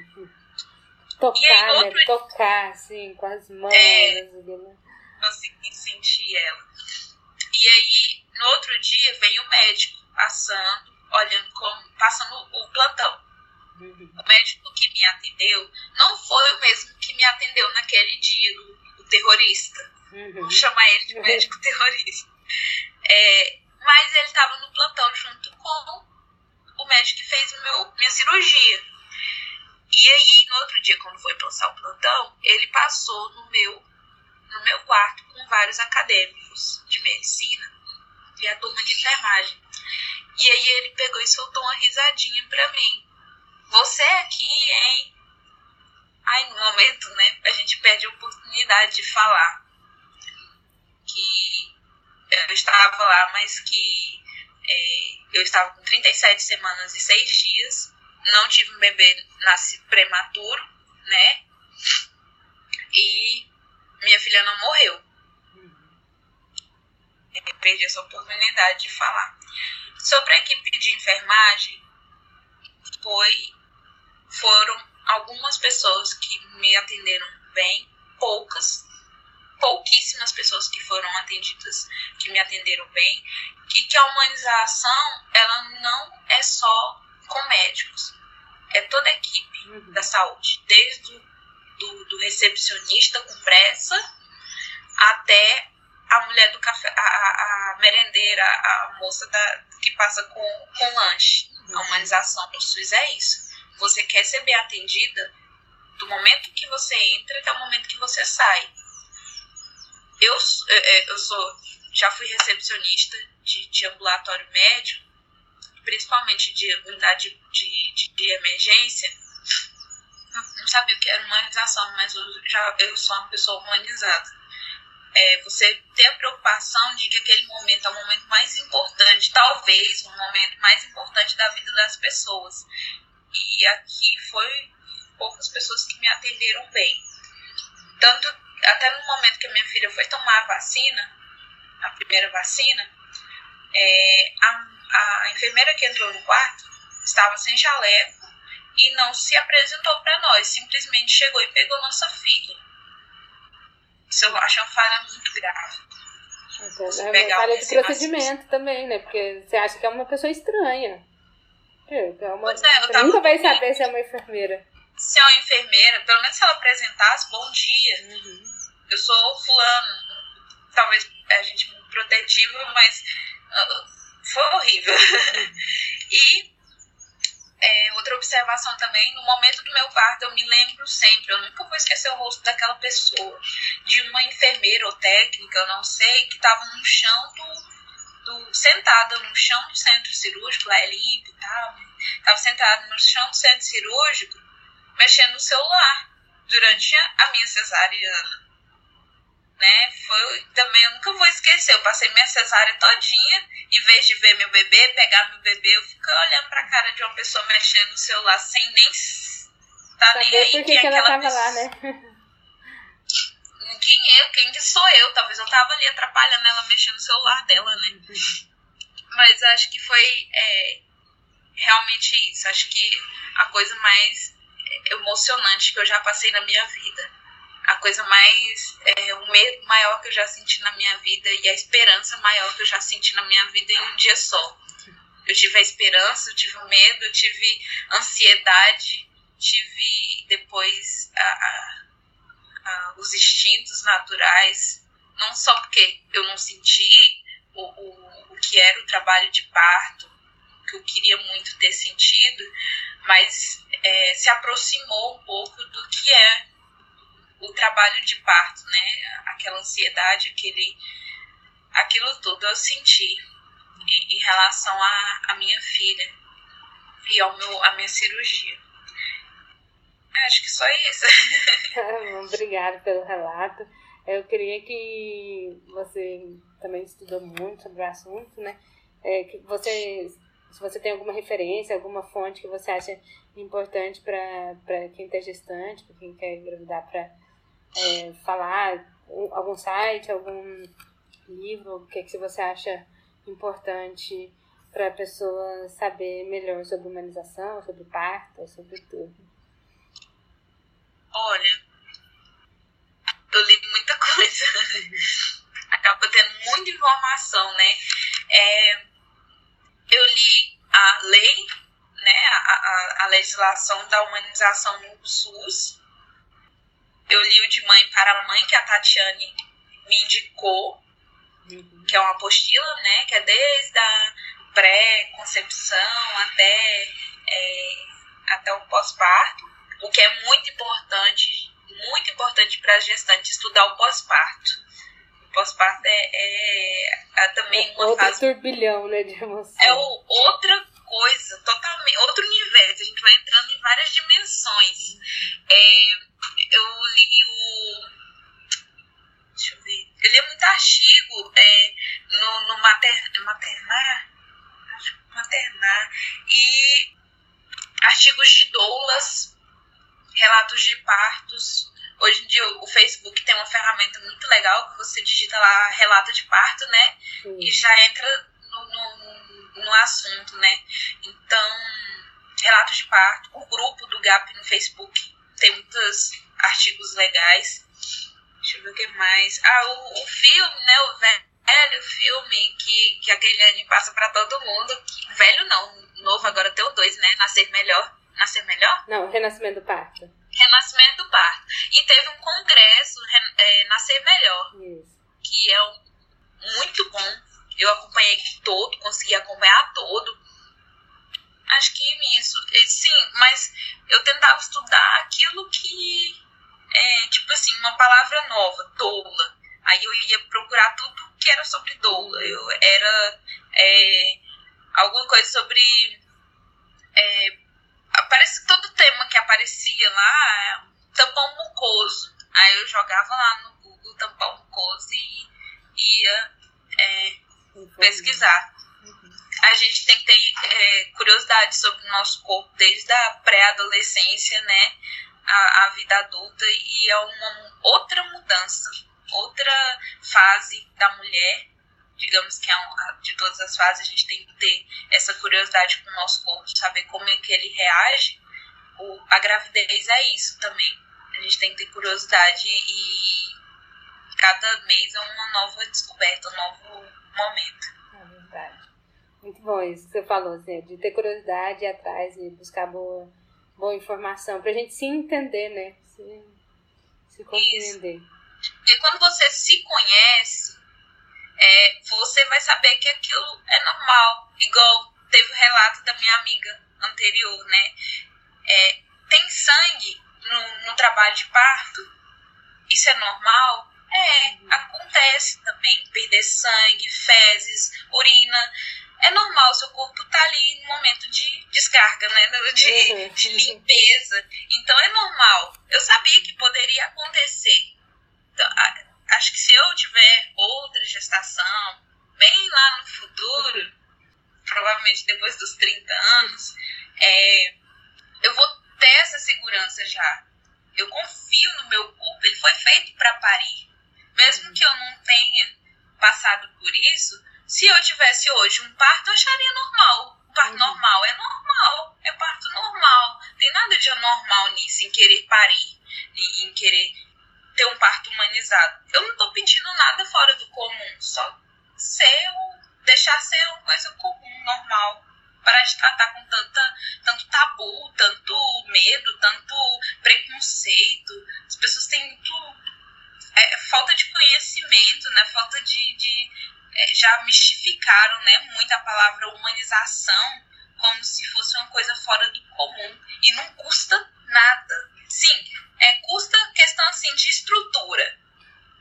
Tocar, e aí, né? outro... Tocar, assim, com as mãos. É, né? consegui sentir ela. E aí, no outro dia, veio o médico passando, olhando como, passando o plantão. O médico que me atendeu não foi o mesmo que me atendeu naquele dia, o, o terrorista. Uhum. Vou chamar ele de médico terrorista. É, mas ele estava no plantão junto com o médico que fez meu, minha cirurgia. E aí, no outro dia, quando foi passar o plantão, ele passou no meu, no meu quarto com vários acadêmicos de medicina e a turma de enfermagem. E aí ele pegou e soltou uma risadinha pra mim. Você aqui, hein? Aí no momento, né, a gente perde a oportunidade de falar que eu estava lá, mas que é, eu estava com 37 semanas e 6 dias, não tive um bebê nascido prematuro, né? E minha filha não morreu. Eu perdi essa oportunidade de falar. Sobre a equipe de enfermagem, foi, foram algumas pessoas que me atenderam bem, poucas, pouquíssimas pessoas que foram atendidas, que me atenderam bem, e que a humanização, ela não é só com médicos, é toda a equipe uhum. da saúde, desde o do, do, recepcionista com pressa até a mulher do café, a, a merendeira, a moça da, que passa com, com lanche. Uhum. A humanização do SUS é isso. Você quer ser bem atendida do momento que você entra até o momento que você sai eu, é, é, eu sou, já fui recepcionista de, de ambulatório médico, principalmente de unidade de, de, de emergência. Não sabia o que era humanização, mas eu, já, eu sou uma pessoa humanizada. É, você ter a preocupação de que aquele momento é o momento mais importante, talvez o momento mais importante da vida das pessoas. E aqui foi poucas pessoas que me atenderam bem. Tanto até no momento que a minha filha foi tomar a vacina, a primeira vacina, é, a, a enfermeira que entrou no quarto estava sem jaleco e não se apresentou para nós, simplesmente chegou e pegou nossa filha. Isso eu acho uma falha muito grave. É uma falha de procedimento também, né? Porque você acha que é uma pessoa estranha. É, uma, pois você nunca vai saber se é uma enfermeira se é uma enfermeira, pelo menos se ela apresentasse, bom dia, uhum. eu sou fulano. Talvez a gente protetiva, mas uh, foi horrível. Uhum. e é, outra observação também, no momento do meu parto, eu me lembro sempre, eu nunca vou esquecer o rosto daquela pessoa, de uma enfermeira ou técnica, eu não sei, que estava no chão do, do. sentada no chão do centro cirúrgico, lá é limpo e tal, estava sentada no chão do centro cirúrgico, mexendo no celular durante a minha cesariana. né? Foi também, eu nunca vou esquecer. Eu passei minha cesárea todinha, em vez de ver meu bebê, pegar meu bebê, eu fico olhando pra cara de uma pessoa mexendo no celular sem nem tá nem aí. Por que, que, ela tava pessoa... lá, né? Quem eu? Quem que sou eu? Talvez eu tava ali atrapalhando ela mexendo no celular dela, né? Mas acho que foi é, realmente isso. Acho que a coisa mais emocionante que eu já passei na minha vida a coisa mais. É, o medo maior que eu já senti na minha vida e a esperança maior que eu já senti na minha vida em um dia só. Eu tive a esperança, eu tive o medo, eu tive ansiedade, tive depois a, a, a, os instintos naturais. Não só porque eu não senti o, o, o que era o trabalho de parto, que eu queria muito ter sentido, mas é, se aproximou um pouco do que é o trabalho de parto, né? Aquela ansiedade, aquele, aquilo tudo eu senti em, em relação à minha filha e ao meu, à minha cirurgia. Acho que só isso. Obrigada pelo relato. Eu queria que você também estudou muito sobre o assunto, né? É, que você, se você tem alguma referência, alguma fonte que você acha importante para quem está gestante, para quem quer engravidar para é, falar algum site, algum livro, o que, é que você acha importante para a pessoa saber melhor sobre humanização, sobre parto, sobre tudo? Olha, eu li muita coisa. Acaba tendo muita informação, né? É, eu li a lei, né? A, a, a legislação da humanização no SUS, eu li o de Mãe para a Mãe, que a Tatiane me indicou, uhum. que é uma apostila, né? Que é desde a pré-concepção até, é, até o pós-parto, o que é muito importante, muito importante para as gestantes estudar o pós-parto. O pós-parto é, é, é, também uma outro fase. turbilhão, né, de emoção. É o, outra coisa, totalmente, outro universo. A gente vai entrando em várias dimensões. É, eu li o. Deixa eu ver. Eu li muito artigo é, no, no mater, maternar. Maternar. E artigos de doulas, relatos de partos. Hoje em dia o Facebook tem uma ferramenta muito legal que você digita lá relato de parto, né? Sim. E já entra no, no, no assunto, né? Então, relatos de parto, o grupo do GAP no Facebook tem muitos artigos legais. Deixa eu ver o que mais. Ah, o, o filme, né? O velho filme que, que a Keiliane passa para todo mundo. Que, velho não, novo agora tem o dois, né? Nascer Melhor. Nascer Melhor? Não, Renascimento do Parto. Renascimento do Parto. E teve um congresso, é, Nascer Melhor. Isso. Que é um, muito bom. Eu acompanhei todo, consegui acompanhar todo acho que isso. Sim, mas eu tentava estudar aquilo que é, tipo assim, uma palavra nova, doula. Aí eu ia procurar tudo que era sobre doula. Eu era é, alguma coisa sobre. É, parece todo tema que aparecia lá, tampão mucoso. Aí eu jogava lá no Google tampão mucoso e ia é, pesquisar. A gente tem que ter é, curiosidade sobre o nosso corpo desde a pré-adolescência, né, a, a, vida adulta e é uma outra mudança, outra fase da mulher, digamos que é um, de todas as fases a gente tem que ter essa curiosidade com o nosso corpo, saber como é que ele reage. O, a gravidez é isso também. A gente tem que ter curiosidade e cada mês é uma nova descoberta, um novo momento. É verdade. Muito bom isso que você falou, assim, de ter curiosidade, ir atrás e buscar boa, boa informação, pra gente se entender, né? Se, se compreender. Isso. Porque quando você se conhece, é, você vai saber que aquilo é normal. Igual teve o relato da minha amiga anterior, né? É, tem sangue no, no trabalho de parto? Isso é normal? É, uhum. acontece também. Perder sangue, fezes, urina é normal, seu corpo tá ali no momento de descarga, né? De, uhum. de limpeza. Então é normal. Eu sabia que poderia acontecer. Então, acho que se eu tiver outra gestação, bem lá no futuro, provavelmente depois dos 30 anos, é, eu vou ter essa segurança já. Eu confio no meu corpo, ele foi feito para parir. Mesmo que eu não tenha passado por isso, se eu tivesse hoje um parto, eu acharia normal. Um parto uhum. normal é normal, é parto normal. Tem nada de anormal nisso, em querer parir, em querer ter um parto humanizado. Eu não estou pedindo nada fora do comum, só ser, deixar ser uma coisa comum, normal. Parar de tratar com tanta, tanto tabu, tanto medo, tanto preconceito. As pessoas têm muito. É, falta de conhecimento, né? Falta de. de é, já mistificaram né, muito a palavra humanização como se fosse uma coisa fora do comum. E não custa nada. Sim, é, custa questão assim de estrutura.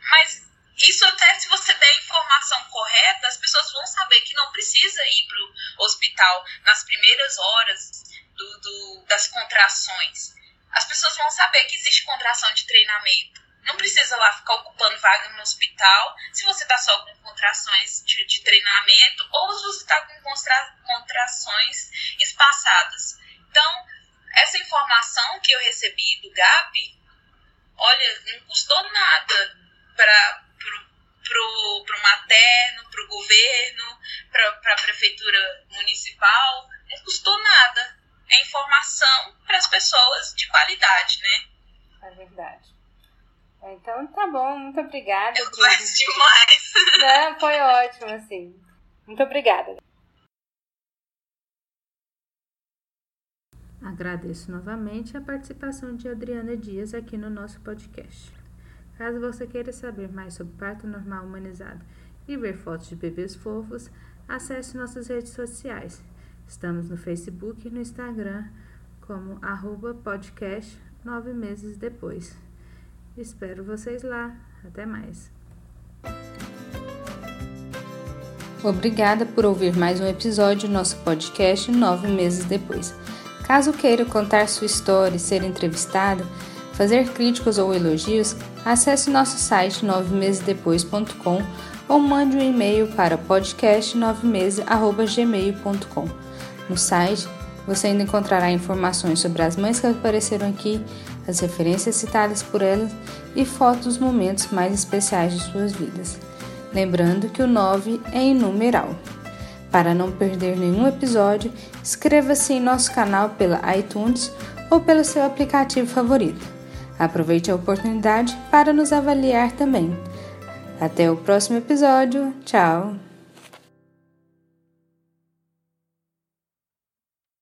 Mas isso até se você der a informação correta, as pessoas vão saber que não precisa ir para o hospital nas primeiras horas do, do, das contrações. As pessoas vão saber que existe contração de treinamento. Não precisa lá ficar ocupando vaga no hospital se você está só com contrações de, de, treinamento ou se você está com contra, contrações espaçadas. Então, essa informação que eu recebi do GAP, olha, não custou nada para pro, pro materno, pro governo, para a prefeitura municipal, não custou nada. É informação para as pessoas de qualidade, né? É verdade. Então tá bom, muito obrigada. Eu gosto demais. Não, foi ótimo, assim. Muito obrigada. Agradeço novamente a participação de Adriana Dias aqui no nosso podcast. Caso você queira saber mais sobre parto normal humanizado e ver fotos de bebês fofos, acesse nossas redes sociais. Estamos no Facebook e no Instagram como arroba podcast nove meses depois. Espero vocês lá. Até mais. Obrigada por ouvir mais um episódio do nosso podcast nove meses depois. Caso queira contar sua história e ser entrevistado, fazer críticas ou elogios, acesse nosso site novemesesdepois.com ou mande um e-mail para podcast9meses@gmail.com. No site, você ainda encontrará informações sobre as mães que apareceram aqui, as referências citadas por elas e fotos dos momentos mais especiais de suas vidas. Lembrando que o 9 é em numeral. Para não perder nenhum episódio, inscreva-se em nosso canal pela iTunes ou pelo seu aplicativo favorito. Aproveite a oportunidade para nos avaliar também. Até o próximo episódio. Tchau!